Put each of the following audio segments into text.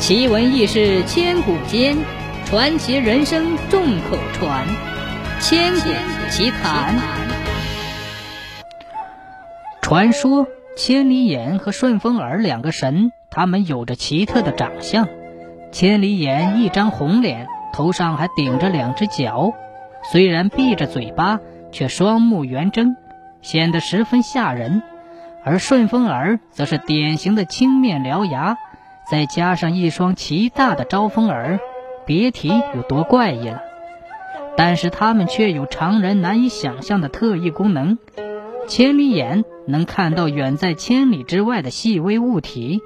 奇闻异事千古间，传奇人生众口传。千古奇谈。传说千里眼和顺风耳两个神，他们有着奇特的长相。千里眼一张红脸，头上还顶着两只角，虽然闭着嘴巴，却双目圆睁，显得十分吓人。而顺风耳则是典型的青面獠牙。再加上一双奇大的招风耳，别提有多怪异了。但是它们却有常人难以想象的特异功能：千里眼能看到远在千里之外的细微物体，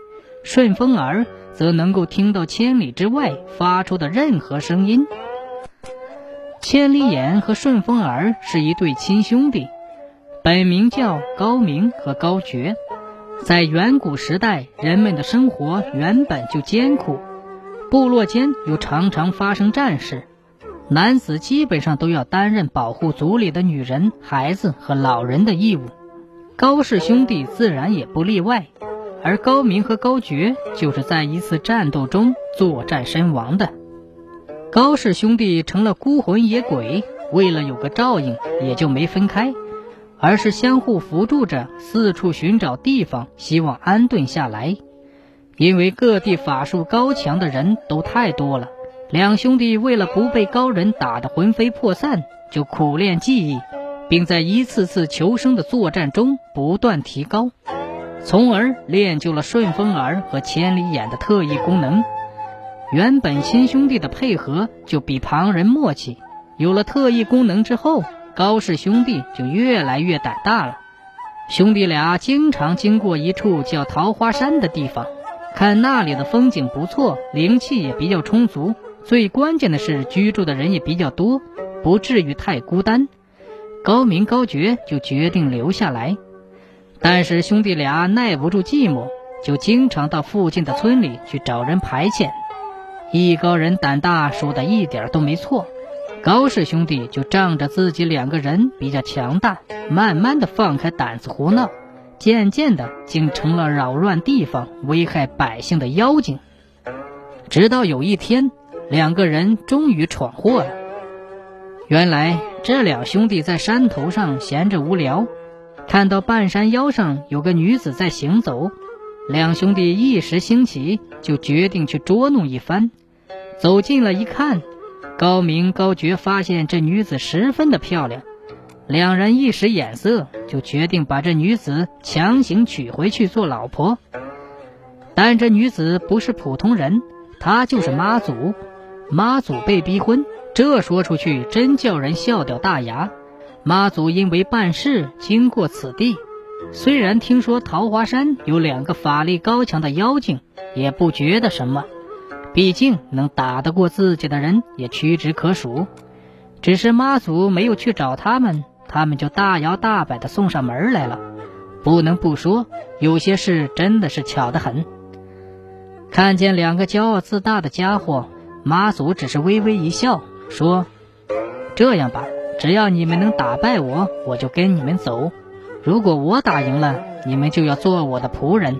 顺风耳则能够听到千里之外发出的任何声音。千里眼和顺风耳是一对亲兄弟，本名叫高明和高觉。在远古时代，人们的生活原本就艰苦，部落间又常常发生战事，男子基本上都要担任保护族里的女人、孩子和老人的义务。高氏兄弟自然也不例外，而高明和高觉就是在一次战斗中作战身亡的。高氏兄弟成了孤魂野鬼，为了有个照应，也就没分开。而是相互扶助着，四处寻找地方，希望安顿下来。因为各地法术高强的人都太多了，两兄弟为了不被高人打得魂飞魄散，就苦练技艺，并在一次次求生的作战中不断提高，从而练就了顺风耳和千里眼的特异功能。原本亲兄弟的配合就比旁人默契，有了特异功能之后。高氏兄弟就越来越胆大了。兄弟俩经常经过一处叫桃花山的地方，看那里的风景不错，灵气也比较充足。最关键的是，居住的人也比较多，不至于太孤单。高明高觉就决定留下来。但是兄弟俩耐不住寂寞，就经常到附近的村里去找人排遣。艺高人胆大，说的一点都没错。高氏兄弟就仗着自己两个人比较强大，慢慢的放开胆子胡闹，渐渐的竟成了扰乱地方、危害百姓的妖精。直到有一天，两个人终于闯祸了。原来这两兄弟在山头上闲着无聊，看到半山腰上有个女子在行走，两兄弟一时兴起，就决定去捉弄一番。走近了一看。高明高觉发现这女子十分的漂亮，两人一时眼色，就决定把这女子强行娶回去做老婆。但这女子不是普通人，她就是妈祖。妈祖被逼婚，这说出去真叫人笑掉大牙。妈祖因为办事经过此地，虽然听说桃花山有两个法力高强的妖精，也不觉得什么。毕竟能打得过自己的人也屈指可数，只是妈祖没有去找他们，他们就大摇大摆地送上门来了。不能不说，有些事真的是巧得很。看见两个骄傲自大的家伙，妈祖只是微微一笑，说：“这样吧，只要你们能打败我，我就跟你们走；如果我打赢了，你们就要做我的仆人。”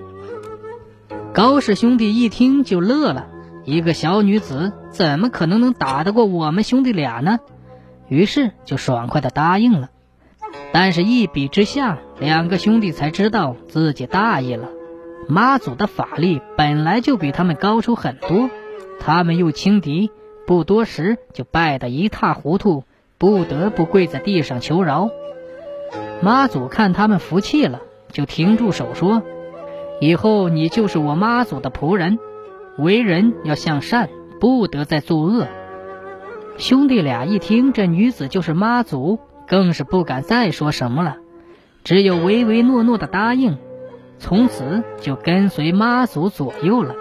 高氏兄弟一听就乐了。一个小女子怎么可能能打得过我们兄弟俩呢？于是就爽快的答应了。但是，一比之下，两个兄弟才知道自己大意了。妈祖的法力本来就比他们高出很多，他们又轻敌，不多时就败得一塌糊涂，不得不跪在地上求饶。妈祖看他们服气了，就停住手说：“以后你就是我妈祖的仆人。”为人要向善，不得再作恶。兄弟俩一听这女子就是妈祖，更是不敢再说什么了，只有唯唯诺诺的答应，从此就跟随妈祖左右了。